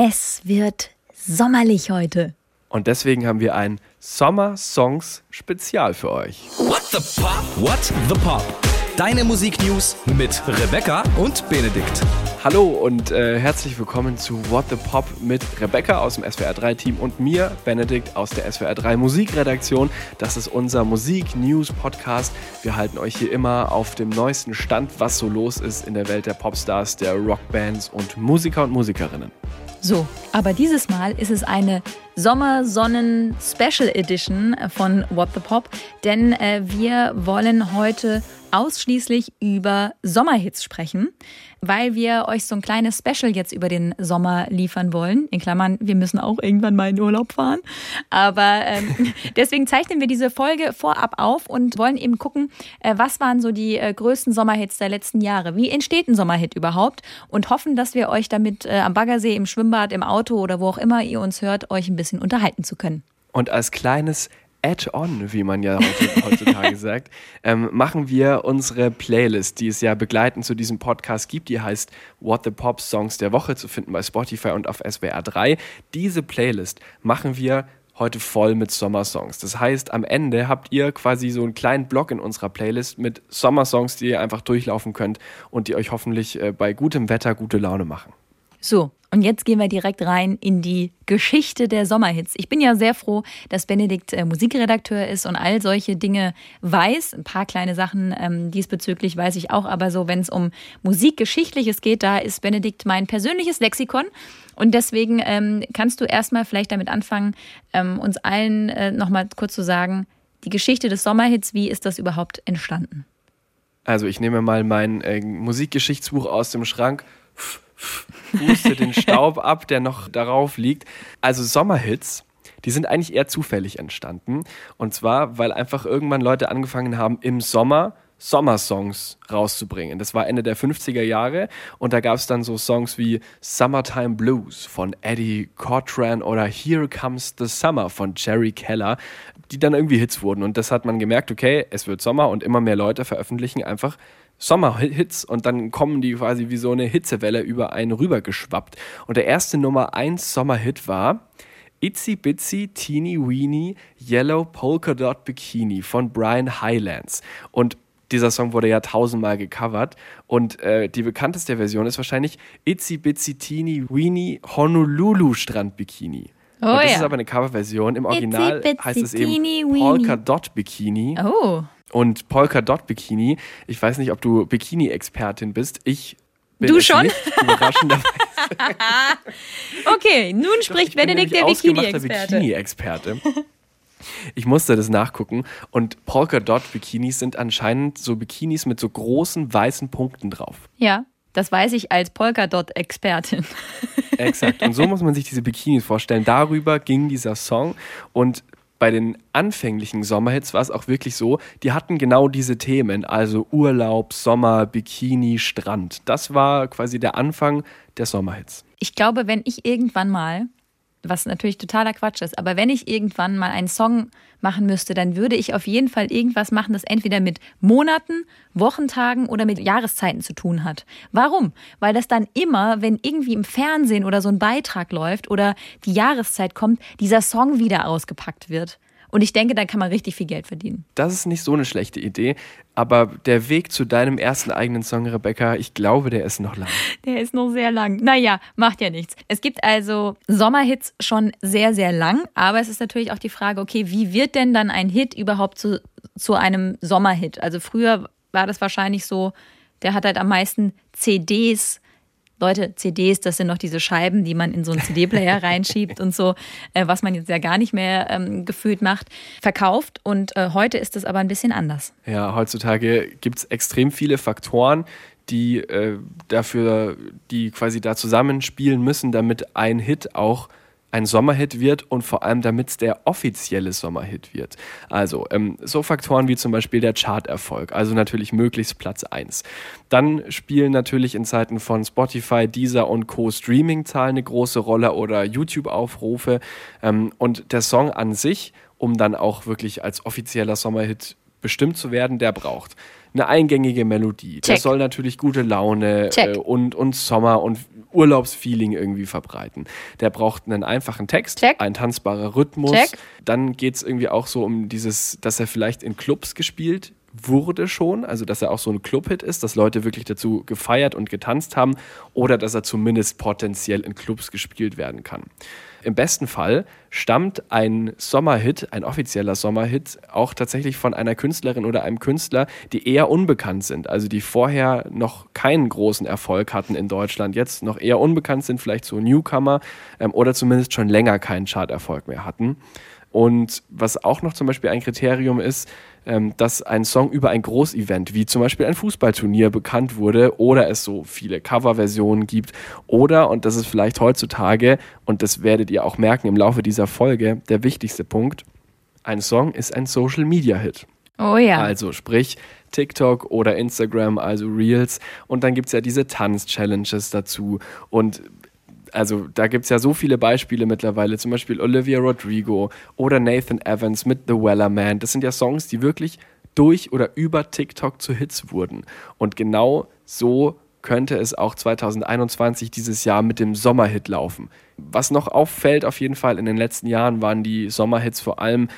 Es wird sommerlich heute. Und deswegen haben wir ein Sommer-Songs-Spezial für euch. What the Pop? What the Pop? Deine Musiknews mit Rebecca und Benedikt. Hallo und äh, herzlich willkommen zu What the Pop mit Rebecca aus dem SWR3-Team und mir, Benedikt, aus der SWR3 Musikredaktion. Das ist unser Musik-News-Podcast. Wir halten euch hier immer auf dem neuesten Stand, was so los ist in der Welt der Popstars, der Rockbands und Musiker und Musikerinnen. So, aber dieses Mal ist es eine Sommersonnen-Special Edition von What the Pop, denn äh, wir wollen heute ausschließlich über Sommerhits sprechen, weil wir euch so ein kleines Special jetzt über den Sommer liefern wollen. In Klammern, wir müssen auch irgendwann mal in Urlaub fahren. Aber ähm, deswegen zeichnen wir diese Folge vorab auf und wollen eben gucken, äh, was waren so die äh, größten Sommerhits der letzten Jahre? Wie entsteht ein Sommerhit überhaupt? Und hoffen, dass wir euch damit äh, am Baggersee, im Schwimmbad, im Auto oder wo auch immer ihr uns hört, euch ein bisschen unterhalten zu können. Und als kleines Add-on, wie man ja heutzutage sagt, ähm, machen wir unsere Playlist, die es ja begleitend zu diesem Podcast gibt. Die heißt What the Pop Songs der Woche zu finden bei Spotify und auf SWR 3. Diese Playlist machen wir heute voll mit Sommersongs. Das heißt, am Ende habt ihr quasi so einen kleinen Block in unserer Playlist mit Sommersongs, die ihr einfach durchlaufen könnt und die euch hoffentlich äh, bei gutem Wetter gute Laune machen. So, und jetzt gehen wir direkt rein in die Geschichte der Sommerhits. Ich bin ja sehr froh, dass Benedikt äh, Musikredakteur ist und all solche Dinge weiß. Ein paar kleine Sachen ähm, diesbezüglich weiß ich auch, aber so, wenn es um Musikgeschichtliches geht, da ist Benedikt mein persönliches Lexikon. Und deswegen ähm, kannst du erstmal vielleicht damit anfangen, ähm, uns allen äh, nochmal kurz zu sagen, die Geschichte des Sommerhits, wie ist das überhaupt entstanden? Also ich nehme mal mein äh, Musikgeschichtsbuch aus dem Schrank. Puste den Staub ab, der noch darauf liegt. Also Sommerhits, die sind eigentlich eher zufällig entstanden. Und zwar, weil einfach irgendwann Leute angefangen haben, im Sommer Sommersongs rauszubringen. Das war Ende der 50er Jahre und da gab es dann so Songs wie Summertime Blues von Eddie Cochran oder Here Comes the Summer von Jerry Keller, die dann irgendwie Hits wurden. Und das hat man gemerkt, okay, es wird Sommer und immer mehr Leute veröffentlichen einfach Sommerhits und dann kommen die quasi wie so eine Hitzewelle über einen rübergeschwappt. Und der erste Nummer 1 Sommerhit war Itsy Bitsy Teeny Weeny Yellow Polka Dot Bikini von Brian Highlands. Und dieser Song wurde ja tausendmal gecovert und äh, die bekannteste Version ist wahrscheinlich Itsy Bitsy Teeny Weeny Honolulu Strand Bikini. Oh, das ja. ist aber eine Coverversion. Im Original heißt es eben Polka Dot Bikini. Oh und Polka Dot Bikini. Ich weiß nicht, ob du Bikini-Expertin bist. Ich bin du schon? Nicht, überraschenderweise. okay, nun spricht Doch, Benedikt der Bikini-Experte. Bikini-Experte. Ich musste das nachgucken und Polka Dot Bikinis sind anscheinend so Bikinis mit so großen weißen Punkten drauf. Ja, das weiß ich als Polka Dot Expertin. Exakt. Und so muss man sich diese Bikinis vorstellen. Darüber ging dieser Song und bei den anfänglichen Sommerhits war es auch wirklich so, die hatten genau diese Themen, also Urlaub, Sommer, Bikini, Strand. Das war quasi der Anfang der Sommerhits. Ich glaube, wenn ich irgendwann mal was natürlich totaler Quatsch ist. Aber wenn ich irgendwann mal einen Song machen müsste, dann würde ich auf jeden Fall irgendwas machen, das entweder mit Monaten, Wochentagen oder mit Jahreszeiten zu tun hat. Warum? Weil das dann immer, wenn irgendwie im Fernsehen oder so ein Beitrag läuft oder die Jahreszeit kommt, dieser Song wieder ausgepackt wird. Und ich denke, da kann man richtig viel Geld verdienen. Das ist nicht so eine schlechte Idee. Aber der Weg zu deinem ersten eigenen Song, Rebecca, ich glaube, der ist noch lang. Der ist noch sehr lang. Naja, macht ja nichts. Es gibt also Sommerhits schon sehr, sehr lang. Aber es ist natürlich auch die Frage, okay, wie wird denn dann ein Hit überhaupt zu, zu einem Sommerhit? Also früher war das wahrscheinlich so, der hat halt am meisten CDs Leute, CDs, das sind noch diese Scheiben, die man in so einen CD-Player reinschiebt und so, äh, was man jetzt ja gar nicht mehr ähm, gefühlt macht, verkauft. Und äh, heute ist es aber ein bisschen anders. Ja, heutzutage gibt es extrem viele Faktoren, die äh, dafür, die quasi da zusammenspielen müssen, damit ein Hit auch ein Sommerhit wird und vor allem damit es der offizielle Sommerhit wird. Also ähm, so Faktoren wie zum Beispiel der Charterfolg, also natürlich möglichst Platz 1. Dann spielen natürlich in Zeiten von Spotify, Deezer und Co. Streaming-Zahlen eine große Rolle oder YouTube-Aufrufe ähm, und der Song an sich, um dann auch wirklich als offizieller Sommerhit bestimmt zu werden, der braucht eine eingängige Melodie. Check. Der soll natürlich gute Laune äh, und, und Sommer und Urlaubsfeeling irgendwie verbreiten. Der braucht einen einfachen Text, Check. ein tanzbarer Rhythmus. Check. Dann geht es irgendwie auch so um dieses, dass er vielleicht in Clubs gespielt wurde schon, also dass er auch so ein Clubhit ist, dass Leute wirklich dazu gefeiert und getanzt haben oder dass er zumindest potenziell in Clubs gespielt werden kann. Im besten Fall stammt ein Sommerhit, ein offizieller Sommerhit, auch tatsächlich von einer Künstlerin oder einem Künstler, die eher unbekannt sind, also die vorher noch keinen großen Erfolg hatten in Deutschland, jetzt noch eher unbekannt sind, vielleicht so Newcomer ähm, oder zumindest schon länger keinen Charterfolg mehr hatten. Und was auch noch zum Beispiel ein Kriterium ist, ähm, dass ein Song über ein Großevent, wie zum Beispiel ein Fußballturnier, bekannt wurde oder es so viele Coverversionen gibt oder, und das ist vielleicht heutzutage, und das werdet ihr auch merken im Laufe dieser Folge, der wichtigste Punkt, ein Song ist ein Social-Media-Hit. Oh ja. Also sprich TikTok oder Instagram, also Reels. Und dann gibt es ja diese Tanz-Challenges dazu. Und also da gibt es ja so viele Beispiele mittlerweile, zum Beispiel Olivia Rodrigo oder Nathan Evans mit The Weller Man. Das sind ja Songs, die wirklich durch oder über TikTok zu Hits wurden. Und genau so könnte es auch 2021 dieses Jahr mit dem Sommerhit laufen. Was noch auffällt auf jeden Fall in den letzten Jahren waren die Sommerhits vor allem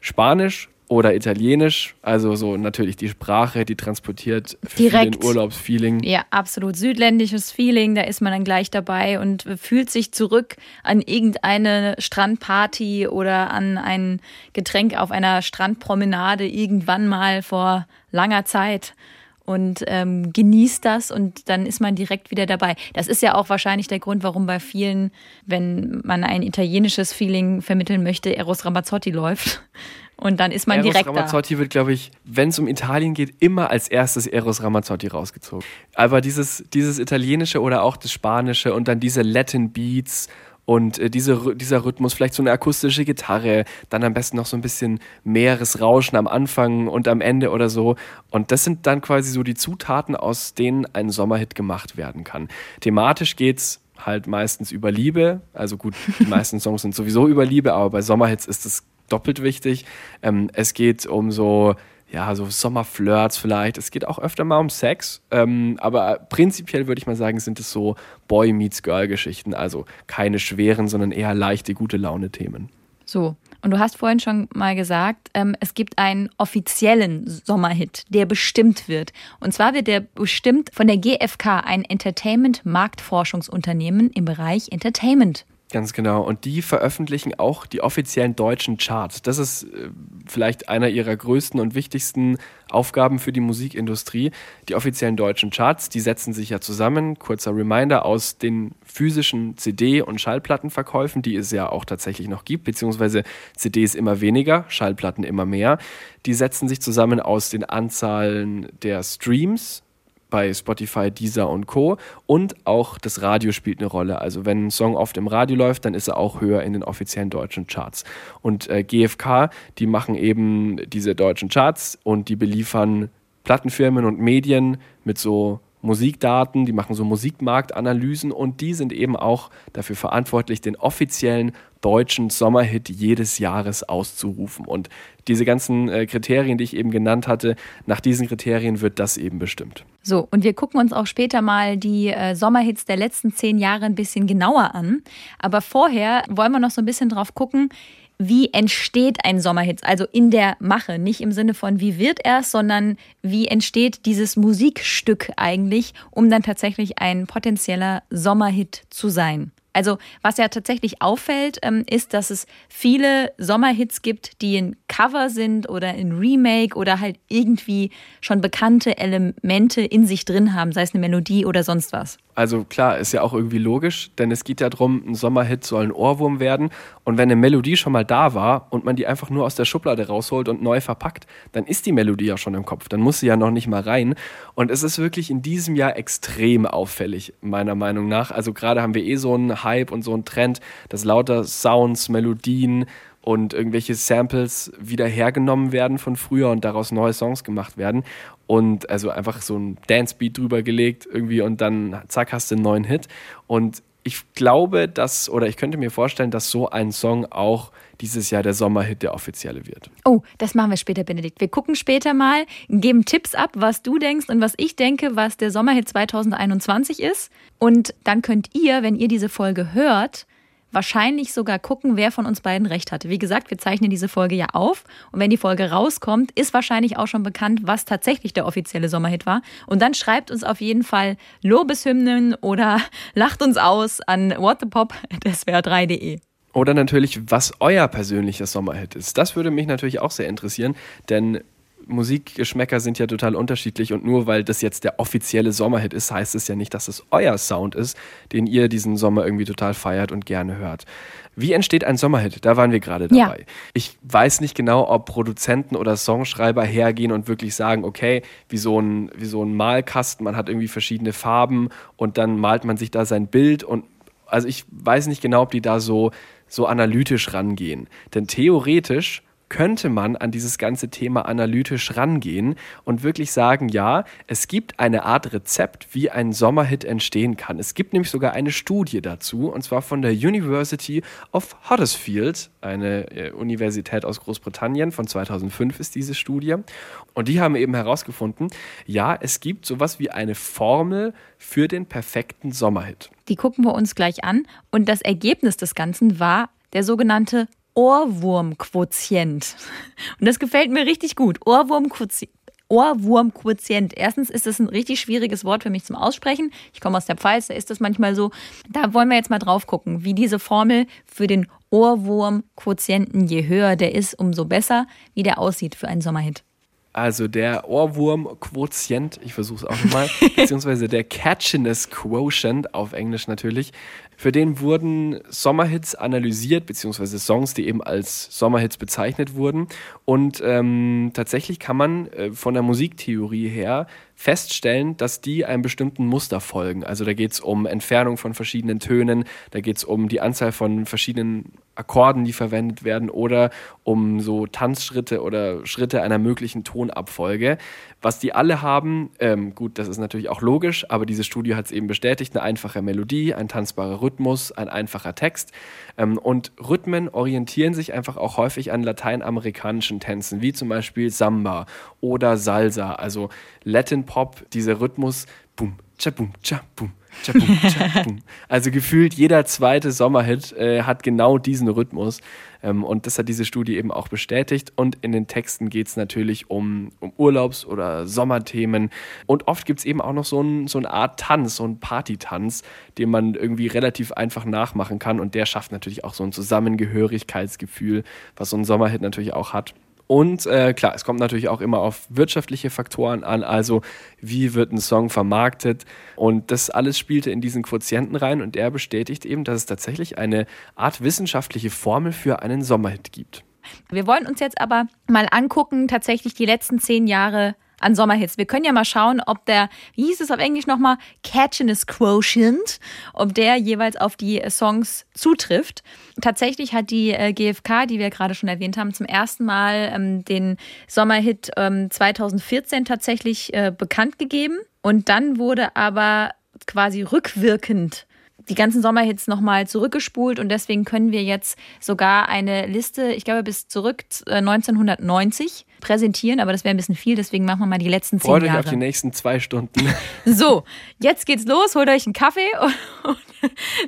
Spanisch oder Italienisch, also so natürlich die Sprache, die transportiert Direkt. den Urlaubsfeeling. Ja, absolut. Südländisches Feeling, da ist man dann gleich dabei und fühlt sich zurück an irgendeine Strandparty oder an ein Getränk auf einer Strandpromenade irgendwann mal vor langer Zeit und ähm, genießt das und dann ist man direkt wieder dabei. Das ist ja auch wahrscheinlich der Grund, warum bei vielen, wenn man ein italienisches Feeling vermitteln möchte, Eros Ramazzotti läuft. Und dann ist man Eros direkt da. Ramazzotti wird, glaube ich, wenn es um Italien geht, immer als erstes Eros Ramazzotti rausgezogen. Aber dieses, dieses Italienische oder auch das Spanische und dann diese Latin Beats und äh, diese, dieser Rhythmus, vielleicht so eine akustische Gitarre, dann am besten noch so ein bisschen Meeresrauschen am Anfang und am Ende oder so. Und das sind dann quasi so die Zutaten, aus denen ein Sommerhit gemacht werden kann. Thematisch geht's halt meistens über Liebe. Also gut, die meisten Songs sind sowieso über Liebe, aber bei Sommerhits ist es doppelt wichtig. Ähm, es geht um so, ja, so Sommerflirts vielleicht. Es geht auch öfter mal um Sex. Ähm, aber prinzipiell würde ich mal sagen, sind es so Boy meets Girl Geschichten. Also keine schweren, sondern eher leichte, gute Laune Themen. So, und du hast vorhin schon mal gesagt, ähm, es gibt einen offiziellen Sommerhit, der bestimmt wird. Und zwar wird der bestimmt von der GfK, ein Entertainment-Marktforschungsunternehmen im Bereich Entertainment. Ganz genau. Und die veröffentlichen auch die offiziellen deutschen Charts. Das ist äh, vielleicht einer ihrer größten und wichtigsten Aufgaben für die Musikindustrie. Die offiziellen deutschen Charts, die setzen sich ja zusammen, kurzer Reminder, aus den physischen CD- und Schallplattenverkäufen, die es ja auch tatsächlich noch gibt, beziehungsweise CDs immer weniger, Schallplatten immer mehr. Die setzen sich zusammen aus den Anzahlen der Streams, bei Spotify, Deezer und Co. Und auch das Radio spielt eine Rolle. Also wenn ein Song oft im Radio läuft, dann ist er auch höher in den offiziellen deutschen Charts. Und äh, GfK, die machen eben diese deutschen Charts und die beliefern Plattenfirmen und Medien mit so Musikdaten, die machen so Musikmarktanalysen und die sind eben auch dafür verantwortlich, den offiziellen deutschen Sommerhit jedes Jahres auszurufen. Und diese ganzen äh, Kriterien, die ich eben genannt hatte, nach diesen Kriterien wird das eben bestimmt. So, und wir gucken uns auch später mal die äh, Sommerhits der letzten zehn Jahre ein bisschen genauer an. Aber vorher wollen wir noch so ein bisschen drauf gucken, wie entsteht ein Sommerhit? Also in der Mache, nicht im Sinne von wie wird er sondern wie entsteht dieses Musikstück eigentlich, um dann tatsächlich ein potenzieller Sommerhit zu sein. Also was ja tatsächlich auffällt, ähm, ist, dass es viele Sommerhits gibt, die in Cover sind oder in Remake oder halt irgendwie schon bekannte Elemente in sich drin haben, sei es eine Melodie oder sonst was. Also klar, ist ja auch irgendwie logisch, denn es geht ja darum, ein Sommerhit soll ein Ohrwurm werden. Und wenn eine Melodie schon mal da war und man die einfach nur aus der Schublade rausholt und neu verpackt, dann ist die Melodie ja schon im Kopf. Dann muss sie ja noch nicht mal rein. Und es ist wirklich in diesem Jahr extrem auffällig, meiner Meinung nach. Also gerade haben wir eh so einen Hype und so einen Trend, dass lauter Sounds, Melodien und irgendwelche Samples wieder hergenommen werden von früher und daraus neue Songs gemacht werden. Und also einfach so ein Dance-Beat drüber gelegt irgendwie und dann zack, hast du einen neuen Hit. Und ich glaube, dass, oder ich könnte mir vorstellen, dass so ein Song auch dieses Jahr der Sommerhit der offizielle wird. Oh, das machen wir später, Benedikt. Wir gucken später mal, geben Tipps ab, was du denkst und was ich denke, was der Sommerhit 2021 ist. Und dann könnt ihr, wenn ihr diese Folge hört, wahrscheinlich sogar gucken, wer von uns beiden recht hatte. Wie gesagt, wir zeichnen diese Folge ja auf und wenn die Folge rauskommt, ist wahrscheinlich auch schon bekannt, was tatsächlich der offizielle Sommerhit war. Und dann schreibt uns auf jeden Fall Lobeshymnen oder lacht uns aus an whatthepop.swr3.de. Oder natürlich, was euer persönlicher Sommerhit ist. Das würde mich natürlich auch sehr interessieren, denn Musikgeschmäcker sind ja total unterschiedlich und nur weil das jetzt der offizielle Sommerhit ist, heißt es ja nicht, dass es euer Sound ist, den ihr diesen Sommer irgendwie total feiert und gerne hört. Wie entsteht ein Sommerhit? Da waren wir gerade dabei. Ja. Ich weiß nicht genau, ob Produzenten oder Songschreiber hergehen und wirklich sagen, okay, wie so ein, wie so ein Malkasten, man hat irgendwie verschiedene Farben und dann malt man sich da sein Bild und also ich weiß nicht genau, ob die da so, so analytisch rangehen. Denn theoretisch könnte man an dieses ganze Thema analytisch rangehen und wirklich sagen, ja, es gibt eine Art Rezept, wie ein Sommerhit entstehen kann. Es gibt nämlich sogar eine Studie dazu, und zwar von der University of Huddersfield, eine äh, Universität aus Großbritannien, von 2005 ist diese Studie. Und die haben eben herausgefunden, ja, es gibt sowas wie eine Formel für den perfekten Sommerhit. Die gucken wir uns gleich an. Und das Ergebnis des Ganzen war der sogenannte Ohrwurmquotient. Und das gefällt mir richtig gut. Ohrwurmquotient. Ohrwurmquotient. Erstens ist das ein richtig schwieriges Wort für mich zum Aussprechen. Ich komme aus der Pfalz, da ist das manchmal so. Da wollen wir jetzt mal drauf gucken, wie diese Formel für den Ohrwurmquotienten, je höher der ist, umso besser, wie der aussieht für einen Sommerhit. Also der Ohrwurm-Quotient, ich versuche es auch nochmal, beziehungsweise der Catchiness Quotient auf Englisch natürlich, für den wurden Sommerhits analysiert, beziehungsweise Songs, die eben als Sommerhits bezeichnet wurden. Und ähm, tatsächlich kann man äh, von der Musiktheorie her feststellen, dass die einem bestimmten Muster folgen. Also da geht es um Entfernung von verschiedenen Tönen, da geht es um die Anzahl von verschiedenen Akkorden, die verwendet werden oder um so Tanzschritte oder Schritte einer möglichen Tonabfolge. Was die alle haben, ähm, gut, das ist natürlich auch logisch, aber diese Studie hat es eben bestätigt, eine einfache Melodie, ein tanzbarer Rhythmus, ein einfacher Text. Ähm, und Rhythmen orientieren sich einfach auch häufig an lateinamerikanischen Tänzen, wie zum Beispiel Samba oder Salsa, also Latin Pop, dieser Rhythmus, boom, cha boom, cha boom, also gefühlt jeder zweite Sommerhit äh, hat genau diesen Rhythmus. Ähm, und das hat diese Studie eben auch bestätigt. Und in den Texten geht es natürlich um, um Urlaubs- oder Sommerthemen. Und oft gibt es eben auch noch so, ein, so eine Art Tanz, so einen Partytanz, den man irgendwie relativ einfach nachmachen kann. Und der schafft natürlich auch so ein Zusammengehörigkeitsgefühl, was so ein Sommerhit natürlich auch hat. Und äh, klar, es kommt natürlich auch immer auf wirtschaftliche Faktoren an, also wie wird ein Song vermarktet. Und das alles spielte in diesen Quotienten rein und der bestätigt eben, dass es tatsächlich eine Art wissenschaftliche Formel für einen Sommerhit gibt. Wir wollen uns jetzt aber mal angucken, tatsächlich die letzten zehn Jahre an Sommerhits. Wir können ja mal schauen, ob der, wie hieß es auf Englisch nochmal, Catchiness Quotient, ob der jeweils auf die Songs zutrifft. Tatsächlich hat die äh, GfK, die wir gerade schon erwähnt haben, zum ersten Mal ähm, den Sommerhit ähm, 2014 tatsächlich äh, bekannt gegeben. Und dann wurde aber quasi rückwirkend die ganzen Sommerhits nochmal zurückgespult und deswegen können wir jetzt sogar eine Liste, ich glaube bis zurück 1990 äh, präsentieren, aber das wäre ein bisschen viel, deswegen machen wir mal die letzten zehn Freut Jahre. euch auf die nächsten zwei Stunden. So, jetzt geht's los, holt euch einen Kaffee. Und,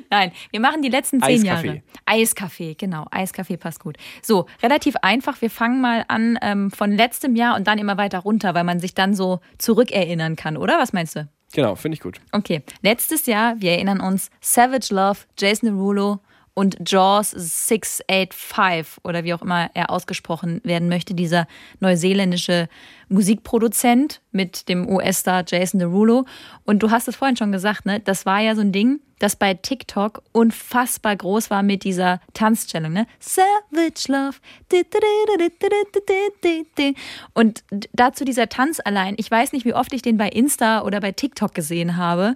nein, wir machen die letzten zehn Eiskaffee. Jahre. Eiskaffee, genau, Eiskaffee passt gut. So, relativ einfach, wir fangen mal an ähm, von letztem Jahr und dann immer weiter runter, weil man sich dann so zurückerinnern kann, oder? Was meinst du? Genau, finde ich gut. Okay, letztes Jahr, wir erinnern uns, Savage Love, Jason Derulo und Jaws 685 oder wie auch immer er ausgesprochen werden möchte, dieser neuseeländische Musikproduzent mit dem US-Star Jason Derulo. Und du hast es vorhin schon gesagt, ne? Das war ja so ein Ding, das bei TikTok unfassbar groß war mit dieser Tanzstellung, ne? Savage Love. Und dazu dieser Tanz allein. Ich weiß nicht, wie oft ich den bei Insta oder bei TikTok gesehen habe.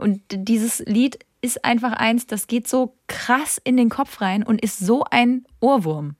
Und dieses Lied ist einfach eins, das geht so krass in den Kopf rein und ist so ein Ohrwurm.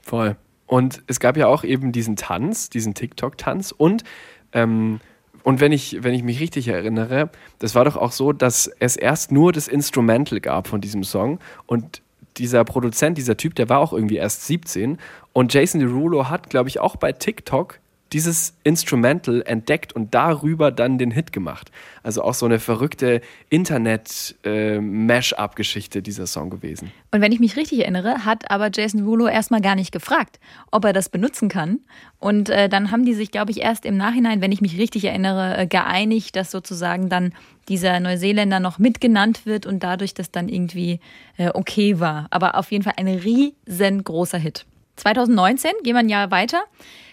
Voll. Und es gab ja auch eben diesen Tanz, diesen TikTok-Tanz und ähm, Und wenn ich, wenn ich mich richtig erinnere, das war doch auch so, dass es erst nur das Instrumental gab von diesem Song und dieser Produzent, dieser Typ, der war auch irgendwie erst 17 und Jason Derulo hat, glaube ich, auch bei TikTok dieses Instrumental entdeckt und darüber dann den Hit gemacht. Also auch so eine verrückte Internet-Mash-up-Geschichte dieser Song gewesen. Und wenn ich mich richtig erinnere, hat aber Jason Derulo erstmal gar nicht gefragt, ob er das benutzen kann. Und äh, dann haben die sich, glaube ich, erst im Nachhinein, wenn ich mich richtig erinnere, äh, geeinigt, dass sozusagen dann dieser Neuseeländer noch mitgenannt wird und dadurch das dann irgendwie äh, okay war. Aber auf jeden Fall ein riesengroßer Hit. 2019 gehen wir ein Jahr weiter.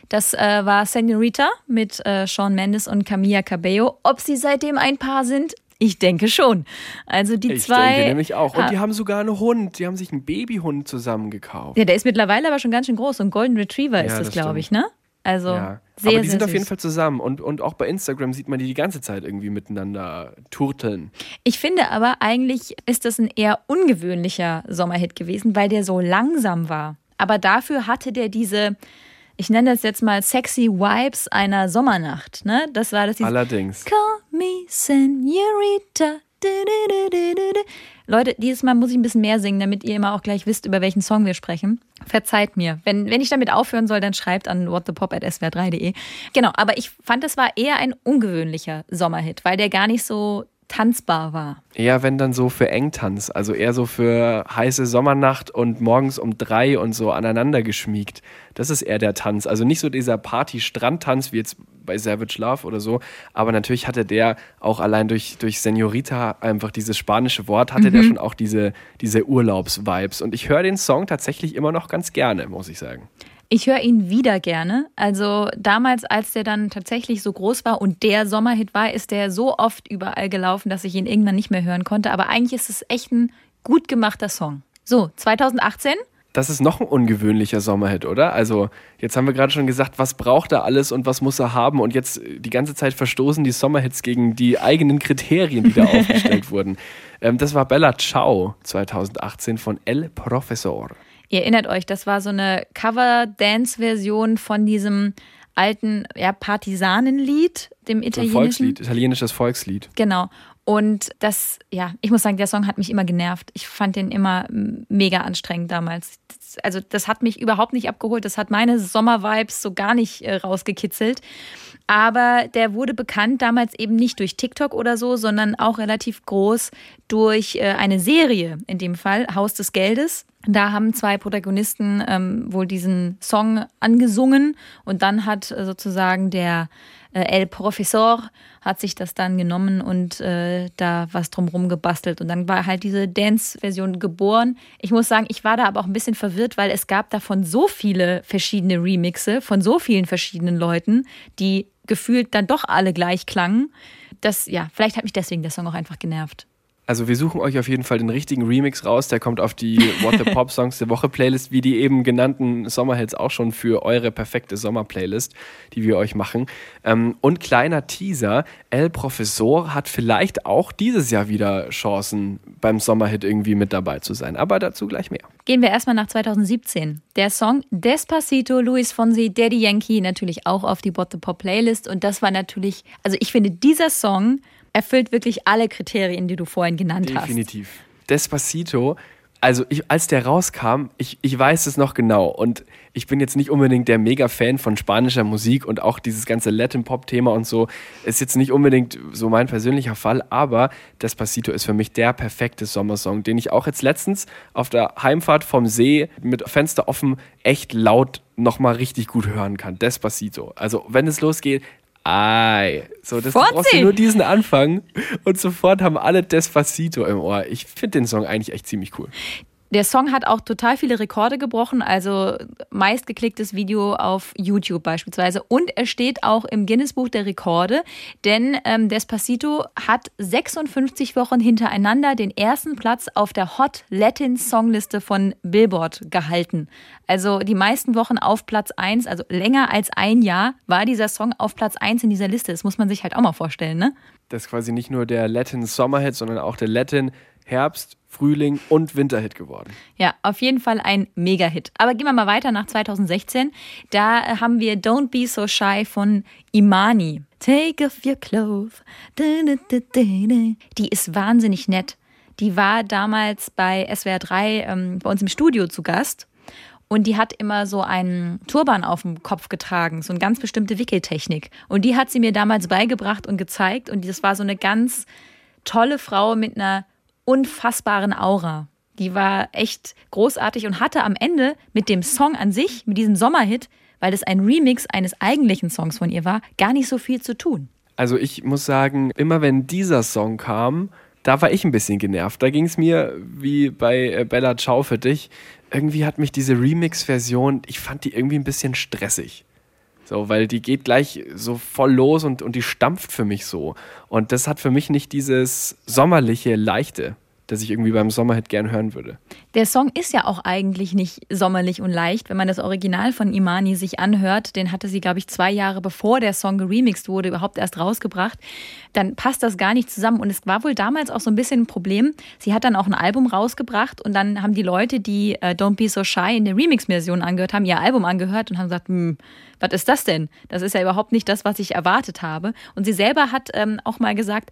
Das äh, war Senorita mit äh, Sean Mendes und Camilla Cabello. Ob sie seitdem ein Paar sind? Ich denke schon. Also die ich zwei. Ich denke nämlich auch. Und die haben sogar einen Hund. Die haben sich einen Babyhund zusammen gekauft. Ja, der ist mittlerweile aber schon ganz schön groß. Und Golden Retriever Ja, ist das, das glaube ich, ne? Also Ja. sehr, Aber die sehr sind auf süß. jeden Fall zusammen. Und, und auch bei Instagram sieht man die die ganze Zeit irgendwie miteinander turteln. Ich finde aber eigentlich ist das ein eher ungewöhnlicher Sommerhit gewesen, weil der so langsam war. Aber dafür hatte der diese, ich nenne das jetzt mal sexy Vibes einer Sommernacht. Ne? Das war das. Allerdings. Call me Senorita. Du, du, du. Leute, dieses Mal muss ich ein bisschen mehr singen, damit ihr immer auch gleich wisst, über welchen Song wir sprechen. Verzeiht mir. Wenn, wenn ich damit aufhören soll, dann schreibt an whatthepop.swr3.de. Genau, aber ich fand, das war eher ein ungewöhnlicher Sommerhit, weil der gar nicht so tanzbar war. Eher wenn dann so für Engtanz, also eher so für heiße Sommernacht und morgens um drei und so aneinander geschmiegt. Das ist eher der Tanz. Also nicht so dieser Party-Strandtanz wie jetzt bei Savage Love oder so, aber natürlich hatte der auch allein durch, durch Senorita einfach dieses spanische Wort, hatte der schon auch diese, diese Urlaubs-Vibes. Und ich höre den Song tatsächlich immer noch ganz gerne, muss ich sagen. Ich höre ihn wieder gerne. Also damals, als der dann tatsächlich so groß war und der Sommerhit war, ist der so oft überall gelaufen, dass ich ihn irgendwann nicht mehr hören konnte. Aber eigentlich ist es echt ein gut gemachter Song. So, 2018. Das ist noch ein ungewöhnlicher Sommerhit, oder? Also, jetzt haben wir gerade schon gesagt, was braucht er alles und was muss er haben? Und jetzt äh, die ganze Zeit verstoßen die Sommerhits gegen die eigenen Kriterien, die da aufgestellt wurden. Ähm, das war Bella Ciao 2018 von El Professor. Ihr erinnert euch, das war so eine Cover-Dance-Version von diesem alten ja, Partisanenlied, dem So italienischen. Volkslied, italienisches Volkslied. Genau. Und das, ja, ich muss sagen, der Song hat mich immer genervt. Ich fand den immer mega anstrengend damals. Das, also, das hat mich überhaupt nicht abgeholt. Das hat meine Sommervibes so gar nicht äh, rausgekitzelt. Aber der wurde bekannt damals eben nicht durch TikTok oder so, sondern auch relativ groß durch äh, eine Serie, in dem Fall Haus des Geldes. Da haben zwei Protagonisten ähm, wohl diesen Song angesungen und dann hat äh, sozusagen der äh, El Professor hat sich das dann genommen und äh, da was drumherum gebastelt. Und dann war halt diese Dance-Version geboren. Ich muss sagen, ich war da aber auch ein bisschen verwirrt, weil es gab davon so viele verschiedene Remixe von so vielen verschiedenen Leuten, die gefühlt dann doch alle gleich klangen. Das, ja, vielleicht hat mich deswegen der Song auch einfach genervt. Also wir suchen euch auf jeden Fall den richtigen Remix raus. Der kommt auf die What the Pop Songs der Woche Playlist, wie die eben genannten Sommerhits auch schon für eure perfekte Sommerplaylist, die wir euch machen. Ähm, und kleiner Teaser, El Professor hat vielleicht auch dieses Jahr wieder Chancen, beim Sommerhit irgendwie mit dabei zu sein. Aber dazu gleich mehr. Gehen wir erstmal nach 2017. Der Song Despacito, Luis Fonsi, Daddy Yankee natürlich auch auf die What the Pop Playlist. Und das war natürlich, also ich finde, dieser Song erfüllt wirklich alle Kriterien, die du vorhin genannt hast. Definitiv. Despacito, also ich, als der rauskam, ich, ich weiß es noch genau und ich bin jetzt nicht unbedingt der Mega-Fan von spanischer Musik und auch dieses ganze Latin-Pop-Thema und so ist jetzt nicht unbedingt so mein persönlicher Fall, aber Despacito ist für mich der perfekte Sommersong, den ich auch jetzt letztens auf der Heimfahrt vom See mit Fenster offen echt laut nochmal richtig gut hören kann. Despacito. Also wenn es losgeht, Ei, so das brauchst du nur diesen Anfang und sofort haben alle Despacito im Ohr. Ich finde den Song eigentlich echt ziemlich cool. Der Song hat auch total viele Rekorde gebrochen, also meistgeklicktes Video auf YouTube beispielsweise. Und er steht auch im Guinness-Buch der Rekorde, denn ähm, Despacito hat 56 Wochen hintereinander den ersten Platz auf der Hot Latin Songliste von Billboard gehalten. Also die meisten Wochen auf Platz 1, also länger als ein Jahr, war dieser Song auf Platz 1 in dieser Liste. Das muss man sich halt auch mal vorstellen, ne? Das ist quasi nicht nur der Latin Sommerhit, sondern auch der Latin Herbst, Frühling und Winterhit geworden. Ja, auf jeden Fall ein Mega-Hit. Aber gehen wir mal weiter nach 2016. Da haben wir Don't Be So Shy von Imani. Take off your clothes. Die ist wahnsinnig nett. Die war damals bei SWR 3 ähm, bei uns im Studio zu Gast. Und die hat immer so einen Turban auf dem Kopf getragen, so eine ganz bestimmte Wickeltechnik. Und die hat sie mir damals beigebracht und gezeigt. Und das war so eine ganz tolle Frau mit einer unfassbaren Aura. Die war echt großartig und hatte am Ende mit dem Song an sich, mit diesem Sommerhit, weil das ein Remix eines eigentlichen Songs von ihr war, gar nicht so viel zu tun. Also ich muss sagen, immer wenn dieser Song kam, da war ich ein bisschen genervt. Da ging es mir wie bei äh, Bella Ciao für dich. Irgendwie hat mich diese Remix-Version, ich fand die irgendwie ein bisschen stressig. So, weil die geht gleich so voll los und, und die stampft für mich so. Und das hat für mich nicht dieses sommerliche, leichte das ich irgendwie beim Sommerhit gern hören würde. Der Song ist ja auch eigentlich nicht sommerlich und leicht. Wenn man das Original von Imani sich anhört, den hatte sie, glaube ich, zwei Jahre bevor der Song geremixed wurde, überhaupt erst rausgebracht, dann passt das gar nicht zusammen. Und es war wohl damals auch so ein bisschen ein Problem. Sie hat dann auch ein Album rausgebracht und dann haben die Leute, die äh, Don't Be So Shy in der Remix-Version angehört haben, ihr Album angehört und haben gesagt, hm, was ist das denn? Das ist ja überhaupt nicht das, was ich erwartet habe. Und sie selber hat ähm, auch mal gesagt,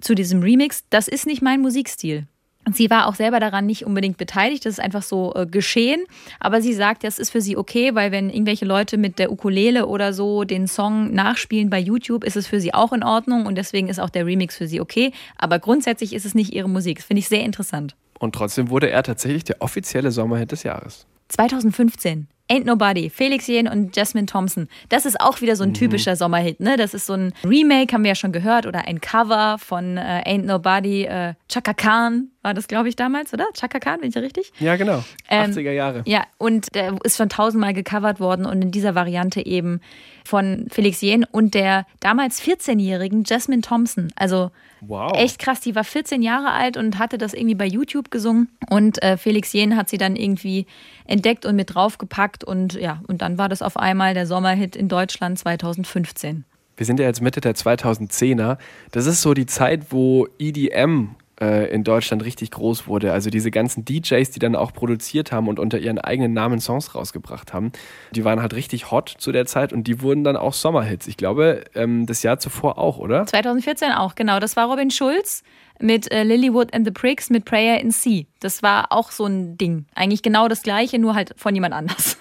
zu diesem Remix, das ist nicht mein Musikstil. Und sie war auch selber daran nicht unbedingt beteiligt, das ist einfach so äh, geschehen. Aber sie sagt, das ist für sie okay, weil wenn irgendwelche Leute mit der Ukulele oder so den Song nachspielen bei YouTube, ist es für sie auch in Ordnung und deswegen ist auch der Remix für sie okay. Aber grundsätzlich ist es nicht ihre Musik. Das finde ich sehr interessant. Und trotzdem wurde er tatsächlich der offizielle Sommerhit des Jahres. 2015. Ain't Nobody, Felix Jen und Jasmine Thompson. Das ist auch wieder so ein mhm. typischer Sommerhit, ne? Das ist so ein Remake, haben wir ja schon gehört, oder ein Cover von äh, Ain't Nobody. Äh, Chaka Khan war das, glaube ich, damals, oder? Chaka Khan, bin ich ja richtig? Ja, genau. Ähm, 80er Jahre. Ja, und der ist schon tausendmal gecovert worden und in dieser Variante eben von Felix Jen und der damals 14-jährigen Jasmine Thompson. Also wow. echt krass, die war 14 Jahre alt und hatte das irgendwie bei YouTube gesungen und äh, Felix Jen hat sie dann irgendwie entdeckt und mit draufgepackt und ja, und dann war das auf einmal der Sommerhit in Deutschland 2015. Wir sind ja jetzt Mitte der 2010er. Das ist so die Zeit, wo EDM äh, in Deutschland richtig groß wurde. Also diese ganzen DJs, die dann auch produziert haben und unter ihren eigenen Namen Songs rausgebracht haben, die waren halt richtig hot zu der Zeit und die wurden dann auch Sommerhits. Ich glaube, ähm, das Jahr zuvor auch, oder? 2014 auch, genau. Das war Robin Schulz mit äh, Lilywood and the Pricks mit Prayer in Sea. Das war auch so ein Ding. Eigentlich genau das gleiche, nur halt von jemand anders.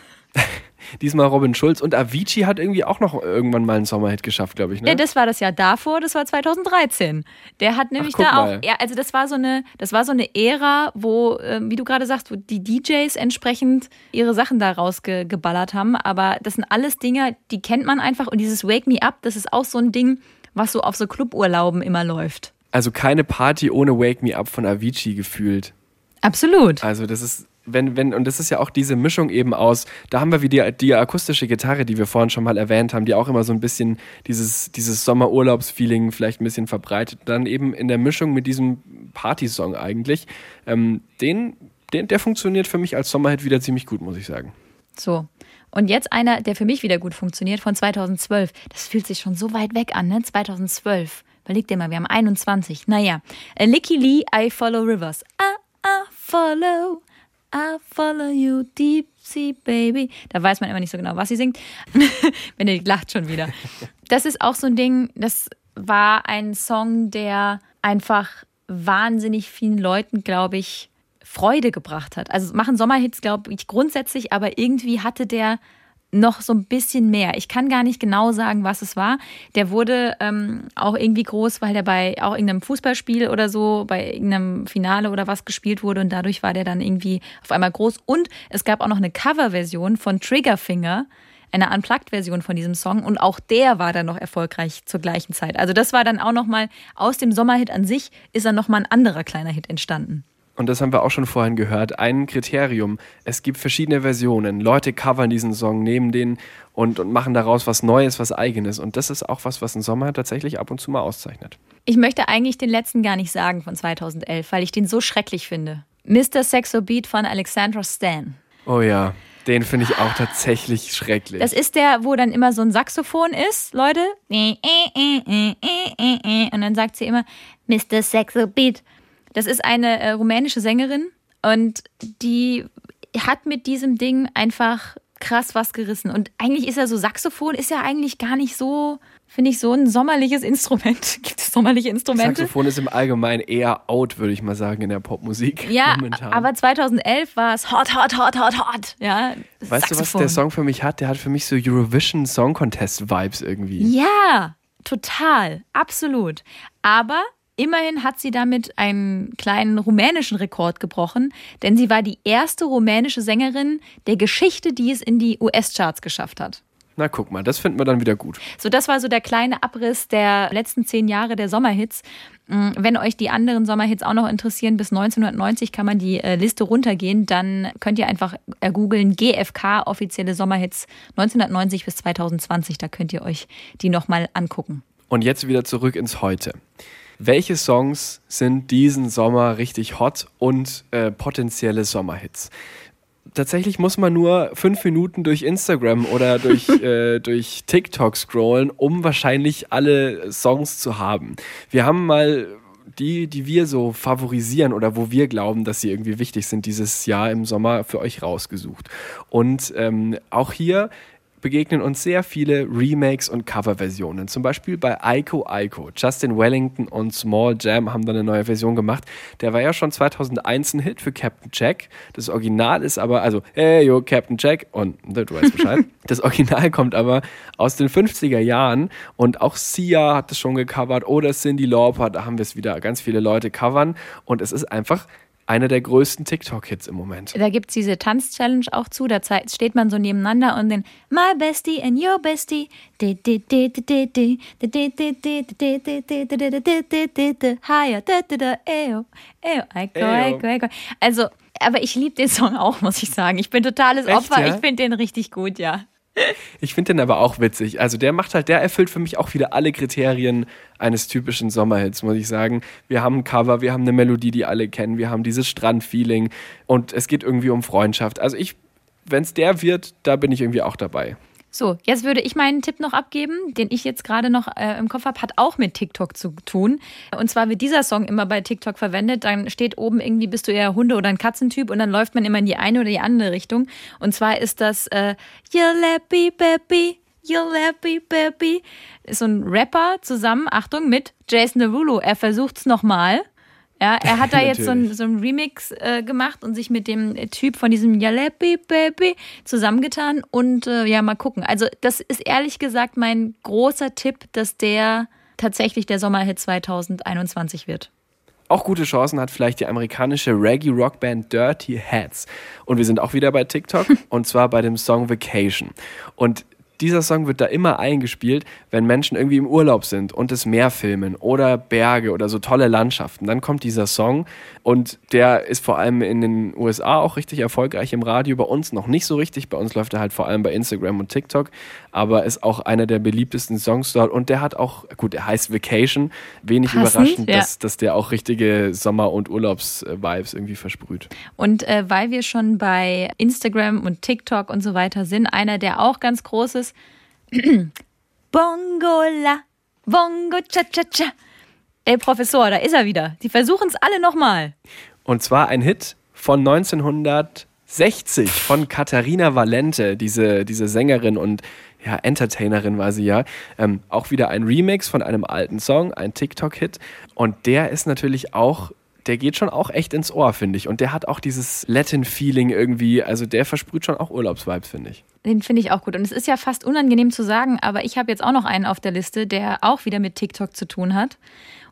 Diesmal Robin Schulz und Avicii hat irgendwie auch noch irgendwann mal einen Sommerhit geschafft, glaube ich. Ne? Ja, das war das Jahr davor, das war 2013. Der hat nämlich Ach, da mal. auch, ja, also das war so eine, das war so eine Ära, wo, äh, wie du gerade sagst, wo die DJs entsprechend ihre Sachen da rausgeballert haben. Aber das sind alles Dinge, die kennt man einfach. Und dieses Wake Me Up, das ist auch so ein Ding, was so auf so Cluburlauben immer läuft. Also keine Party ohne Wake Me Up von Avicii gefühlt. Absolut. Also das ist wenn, wenn, und das ist ja auch diese Mischung eben aus, da haben wir wieder die, die akustische Gitarre, die wir vorhin schon mal erwähnt haben, die auch immer so ein bisschen dieses, dieses Sommerurlaubsfeeling vielleicht ein bisschen verbreitet. Dann eben in der Mischung mit diesem Partysong eigentlich, ähm, den, den, der funktioniert für mich als Sommerhit wieder ziemlich gut, muss ich sagen. So. Und jetzt einer, der für mich wieder gut funktioniert, von 2012. Das fühlt sich schon so weit weg an, ne? 2012. Überleg dir mal, wir haben 21. Naja. Licky Lee, I Follow Rivers. I, I follow I follow you deep sea baby. Da weiß man immer nicht so genau, was sie singt. Ihr lacht schon wieder. Das ist auch so ein Ding, das war ein Song, der einfach wahnsinnig vielen Leuten, glaube ich, Freude gebracht hat. Also machen Sommerhits, glaube ich, grundsätzlich, aber irgendwie hatte der noch so ein bisschen mehr. Ich kann gar nicht genau sagen, was es war. Der wurde ähm, auch irgendwie groß, weil der bei auch irgendeinem Fußballspiel oder so, bei irgendeinem Finale oder was gespielt wurde und dadurch war der dann irgendwie auf einmal groß. Und es gab auch noch eine Coverversion von Triggerfinger, eine Unplugged-Version von diesem Song und auch der war dann noch erfolgreich zur gleichen Zeit. Also das war dann auch noch mal aus dem Sommerhit an sich ist dann noch mal ein anderer kleiner Hit entstanden und das haben wir auch schon vorhin gehört, ein Kriterium. Es gibt verschiedene Versionen. Leute covern diesen Song, nehmen den und, und machen daraus was Neues, was Eigenes. Und das ist auch was, was ein Sommer tatsächlich ab und zu mal auszeichnet. Ich möchte eigentlich den letzten gar nicht sagen von 2011, weil ich den so schrecklich finde. Mr. Sexo Beat von Alexandra Stan. Oh ja, den finde ich auch tatsächlich schrecklich. Das ist der, wo dann immer so ein Saxophon ist, Leute. Und dann sagt sie immer, Mr. Sexo Beat. Das ist eine äh, rumänische Sängerin und die hat mit diesem Ding einfach krass was gerissen. Und eigentlich ist ja so Saxophon ist ja eigentlich gar nicht so, finde ich, so ein sommerliches Instrument. Gibt es sommerliche Instrumente? Saxophon ist im Allgemeinen eher out, würde ich mal sagen, in der Popmusik. Ja, momentan. aber 2011 war es hot, hot, hot, hot, hot. Ja, weißt du, was der Song für mich hat? Der hat für mich so Eurovision Song Contest Vibes irgendwie. Ja, total, absolut. Aber Immerhin hat sie damit einen kleinen rumänischen Rekord gebrochen, denn sie war die erste rumänische Sängerin der Geschichte, die es in die US-Charts geschafft hat. Na, guck mal, das finden wir dann wieder gut. So, das war so der kleine Abriss der letzten zehn Jahre der Sommerhits. Mm, wenn euch die anderen Sommerhits auch noch interessieren, bis 1990 kann man die äh, Liste runtergehen. Dann könnt ihr einfach googeln GFK offizielle Sommerhits 1990 bis 2020. Da könnt ihr euch die nochmal angucken. Und jetzt wieder zurück ins Heute welche Songs sind diesen Sommer richtig hot und äh, potenzielle Sommerhits. Tatsächlich muss man nur fünf Minuten durch Instagram oder durch, äh, durch TikTok scrollen, um wahrscheinlich alle Songs zu haben. Wir haben mal die, die wir so favorisieren oder wo wir glauben, dass sie irgendwie wichtig sind, dieses Jahr im Sommer für euch rausgesucht. Und ähm, auch hier begegnen uns sehr viele Remakes und Coverversionen. Zum Beispiel bei Aiko Aiko. Justin Wellington und Small Jam haben da eine neue Version gemacht. Der war ja schon 2001 ein Hit für Captain Jack. Das Original ist aber, also, hey yo, Captain Jack. Und du weißt Bescheid. das Original kommt aber aus den 50er Jahren und auch Sia hat es schon gecovert oder Cindy Lauper. Da haben wir es wieder ganz viele Leute covern und es ist einfach einer der größten TikTok-Hits im Moment. Da gibt es diese Tanz-Challenge auch zu, da steht man so nebeneinander und den My Bestie and Your Bestie. Also, aber ich liebe den Song auch, muss ich sagen. Ich bin totales Opfer. Ja? Ich finde den richtig gut, ja. Ich finde den aber auch witzig. Also der macht halt, der erfüllt für mich auch wieder alle Kriterien eines typischen Sommerhits, muss ich sagen. Wir haben ein Cover, wir haben eine Melodie, die alle kennen, wir haben dieses Strandfeeling und es geht irgendwie um Freundschaft. Also ich, wenn es der wird, da bin ich irgendwie auch dabei. So, jetzt würde ich meinen Tipp noch abgeben, den ich jetzt gerade noch äh, im Kopf habe, hat auch mit TikTok zu tun. Und zwar wird dieser Song immer bei TikTok verwendet. Dann steht oben irgendwie, bist du eher Hunde- oder ein Katzentyp und dann läuft man immer in die eine oder die andere Richtung. Und zwar ist das äh, You're Lappy Baby, You're Lappy Baby. Ist so ein Rapper zusammen, Achtung, mit Jason Derulo. Er versucht's nochmal. Ja, er hat da jetzt so ein, so ein Remix äh, gemacht und sich mit dem Typ von diesem Jalebi Baby zusammengetan und äh, ja, mal gucken. Also, das ist ehrlich gesagt mein großer Tipp, dass der tatsächlich der Sommerhit 2021 wird. Auch gute Chancen hat vielleicht die amerikanische Reggae-Rockband Dirty Hats. Und wir sind auch wieder bei TikTok und zwar bei dem Song Vacation. Und dieser Song wird da immer eingespielt, wenn Menschen irgendwie im Urlaub sind und das Meer filmen oder Berge oder so tolle Landschaften. Dann kommt dieser Song und der ist vor allem in den USA auch richtig erfolgreich im Radio, bei uns noch nicht so richtig. Bei uns läuft er halt vor allem bei Instagram und TikTok, aber ist auch einer der beliebtesten Songs dort und der hat auch, gut, er heißt Vacation, wenig Passend, überraschend, ja. dass, dass der auch richtige Sommer- und Urlaubs-Vibes irgendwie versprüht. Und äh, weil wir schon bei Instagram und TikTok und so weiter sind, einer, der auch ganz groß ist, Bongola, Bongo cha cha cha. Ey, Professor, da ist er wieder. Die versuchen es alle nochmal. Und zwar ein Hit von 1960 von Katharina Valente, diese, diese Sängerin und ja, Entertainerin war sie ja. Ähm, auch wieder ein Remix von einem alten Song, ein TikTok-Hit. Und der ist natürlich auch der geht schon auch echt ins Ohr, finde ich. Und der hat auch dieses Latin-Feeling irgendwie, also der versprüht schon auch Urlaubsvibes, finde ich. Den finde ich auch gut. Und es ist ja fast unangenehm zu sagen, aber ich habe jetzt auch noch einen auf der Liste, der auch wieder mit TikTok zu tun hat.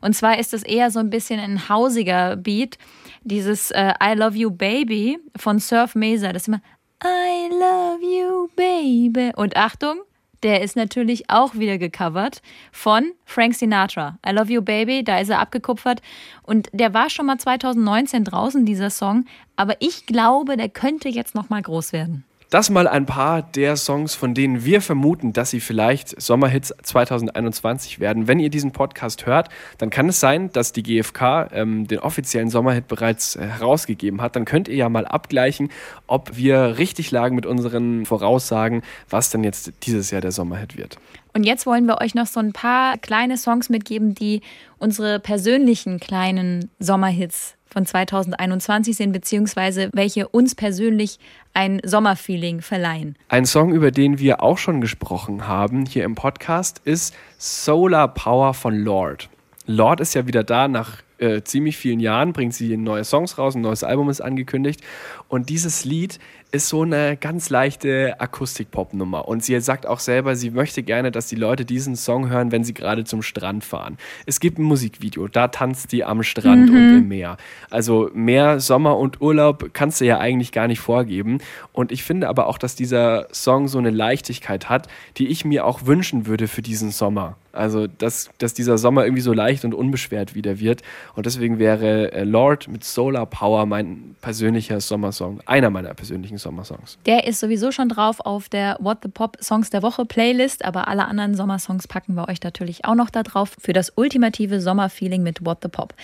Und zwar ist es eher so ein bisschen ein hausiger Beat. Dieses äh, I Love You Baby von Surf Mesa. Das ist immer I Love You Baby. Und Achtung, der ist natürlich auch wieder gecovert von Frank Sinatra. I Love You Baby, da ist er abgekupfert. Und der war schon mal 2019 draußen, dieser Song. Aber ich glaube, der könnte jetzt noch mal groß werden. Das mal ein paar der Songs, von denen wir vermuten, dass sie vielleicht Sommerhits 2021 werden. Wenn ihr diesen Podcast hört, dann kann es sein, dass die GfK ähm, den offiziellen Sommerhit bereits äh, herausgegeben hat. Dann könnt ihr ja mal abgleichen, ob wir richtig lagen mit unseren Voraussagen, was denn jetzt dieses Jahr der Sommerhit wird. Und jetzt wollen wir euch noch so ein paar kleine Songs mitgeben, die unsere persönlichen kleinen Sommerhits von 2021 sind, beziehungsweise welche uns persönlich ein Sommerfeeling verleihen. Ein Song, über den wir auch schon gesprochen haben hier im Podcast, ist Solar Power von Lord. Lord ist ja wieder da nach äh, ziemlich vielen Jahren, bringt sie neue Songs raus, ein neues Album ist angekündigt. Und dieses Lied ist so eine ganz leichte Akustik-Pop-Nummer. Und sie sagt auch selber, sie möchte gerne, dass die Leute diesen Song hören, wenn sie gerade zum Strand fahren. Es gibt ein Musikvideo, da tanzt die am Strand mhm. und im Meer. Also mehr Sommer und Urlaub kannst du ja eigentlich gar nicht vorgeben. Und ich finde aber auch, dass dieser Song so eine Leichtigkeit hat, die ich mir auch wünschen würde für diesen Sommer. Also, dass, dass dieser Sommer irgendwie so leicht und unbeschwert wieder wird. Und deswegen wäre äh, Lord mit Solar Power mein persönlicher Sommersong, einer meiner persönlichen Sommersongs. Der ist sowieso schon drauf auf der What the Pop Songs der Woche Playlist, aber alle anderen Sommersongs packen wir euch natürlich auch noch da drauf für das ultimative Sommerfeeling mit What the Pop.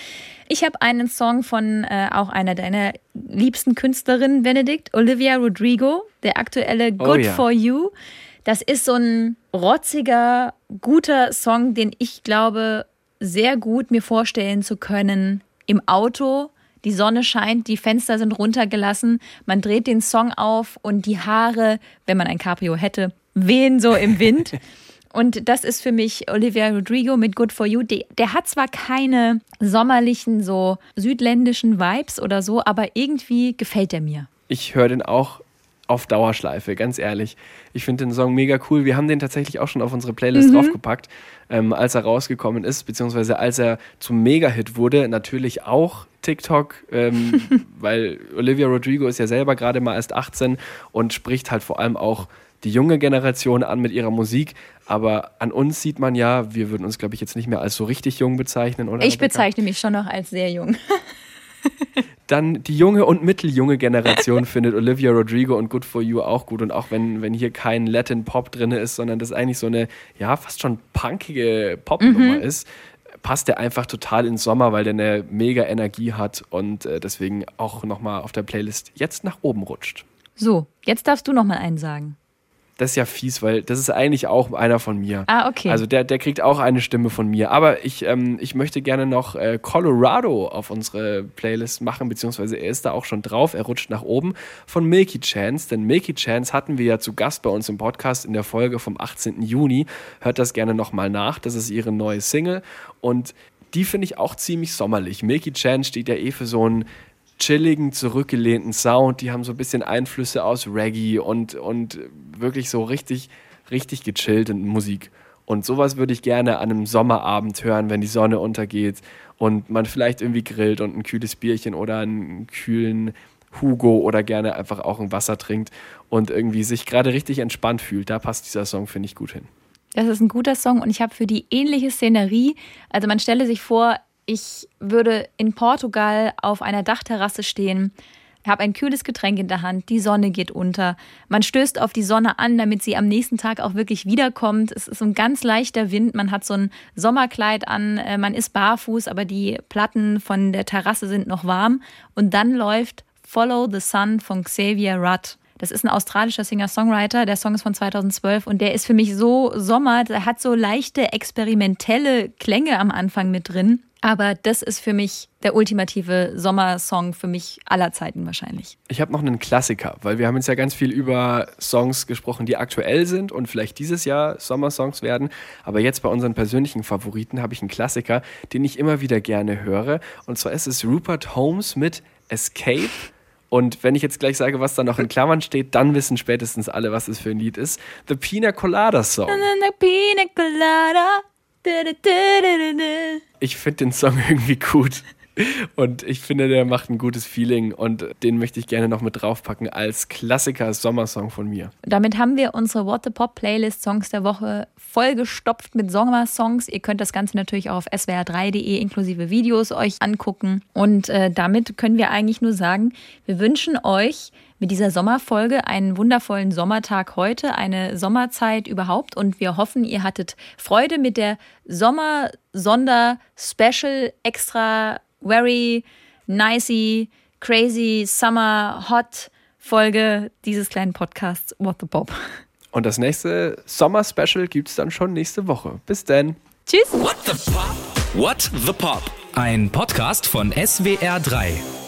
Ich habe einen Song von äh, auch einer deiner liebsten Künstlerinnen, Benedikt, Olivia Rodrigo, der aktuelle oh Good oh, ja. for You. Das ist so ein rotziger, guter Song, den ich glaube, sehr gut mir vorstellen zu können im Auto. Die Sonne scheint, die Fenster sind runtergelassen, man dreht den Song auf und die Haare, wenn man ein Cabrio hätte, wehen so im Wind. Und das ist für mich Olivia Rodrigo mit Good for You. Der, der, hat zwar keine sommerlichen, so südländischen Vibes oder so, aber irgendwie gefällt er mir. Ich höre den auch auf Dauerschleife, ganz ehrlich. Ich finde den Song mega cool. Wir haben den tatsächlich auch schon auf unsere Playlist mhm. draufgepackt, ähm, als er rausgekommen ist, beziehungsweise als er zum Mega-Hit wurde. Natürlich auch TikTok, ähm, weil Olivia Rodrigo ist ja selber gerade mal erst 18 und spricht halt vor allem auch die junge Generation an mit ihrer Musik. Aber an uns sieht man ja, wir würden uns, glaube ich, jetzt nicht mehr als so richtig jung bezeichnen, oder? Ich bezeichne mich schon noch als sehr jung. dann die junge und mitteljunge Generation findet Olivia Rodrigo und Good for You auch gut. Und auch wenn, wenn hier kein Latin Pop drin ist, sondern das eigentlich so eine, ja, fast schon punkige Popnummer mhm. ist, passt der einfach total ins Sommer, weil der eine mega Energie hat und äh, deswegen auch nochmal auf der Playlist jetzt nach oben rutscht. So, jetzt darfst du nochmal einen sagen das ist ja fies, weil das ist eigentlich auch einer von mir. Ah, okay. Also der, der kriegt auch eine Stimme von mir. Aber ich, ähm, ich möchte gerne noch äh, Colorado auf unsere Playlist machen, beziehungsweise er ist da auch schon drauf. Er rutscht nach oben von Milky Chance, denn Milky Chance hatten wir ja zu Gast bei uns im Podcast in der Folge vom 18. Juni. Hört das gerne nochmal nach. Das ist ihre neue Single und die finde ich auch ziemlich sommerlich. Milky Chance steht ja eh für so ein chilligen, zurückgelehnten Sound. Die haben so ein bisschen Einflüsse aus Reggae und, und wirklich so richtig, richtig gechillte Musik. Und sowas würde ich gerne an einem Sommerabend hören, wenn die Sonne untergeht und man vielleicht irgendwie grillt und ein kühles Bierchen oder einen kühlen Hugo oder gerne einfach auch ein Wasser trinkt und irgendwie sich gerade richtig entspannt fühlt. Da passt dieser Song, finde ich, gut hin. Das ist ein guter Song und ich habe für die ähnliche Szenerie, also man stelle sich vor, ich würde in Portugal auf einer Dachterrasse stehen, habe ein kühles Getränk in der Hand, die Sonne geht unter. Man stößt auf die Sonne an, damit sie am nächsten Tag auch wirklich wiederkommt. Es ist so ein ganz leichter Wind, man hat so ein Sommerkleid an, äh, man ist barfuß, aber die Platten von der Terrasse sind noch warm. Und dann läuft Follow the Sun von Xavier Rudd. Das ist ein australischer Singer-Songwriter. Der Song ist von 2012 und der ist für mich so Sommer. Der hat so leichte experimentelle Klänge am Anfang mit drin. Aber das ist für mich der ultimative Sommersong für mich aller Zeiten wahrscheinlich. Ich habe noch einen Klassiker, weil wir haben jetzt ja ganz viel über Songs gesprochen, die aktuell sind und vielleicht dieses Jahr Sommersongs werden. Aber jetzt bei unseren persönlichen Favoriten habe ich einen Klassiker, den ich immer wieder gerne höre. Und zwar ist es Rupert Holmes mit Escape. Und wenn ich jetzt gleich sage, was da noch in Klammern steht, dann wissen spätestens alle, was es für ein Lied ist. The Pina Colada Song. The Pina Colada. Ich finde den Song irgendwie gut. Und ich finde, der macht ein gutes Feeling und den möchte ich gerne noch mit draufpacken als Klassiker Sommersong von mir. Damit haben wir unsere What the Pop Playlist Songs der Woche vollgestopft mit Sommersongs. Ihr könnt das Ganze natürlich auch auf swr3.de inklusive Videos euch angucken. Und äh, damit können wir eigentlich nur sagen, wir wünschen euch mit dieser Sommerfolge einen wundervollen Sommertag heute, eine Sommerzeit überhaupt und wir hoffen, ihr hattet Freude mit der Sommer-Sonder-Special Extra Very Nicey Crazy Summer Hot Folge dieses kleinen Podcasts What the Pop. Und das nächste Sommer-Special gibt es dann schon nächste Woche. Bis dann. Tschüss. What the Pop? What the Pop? Ein Podcast von SWR3.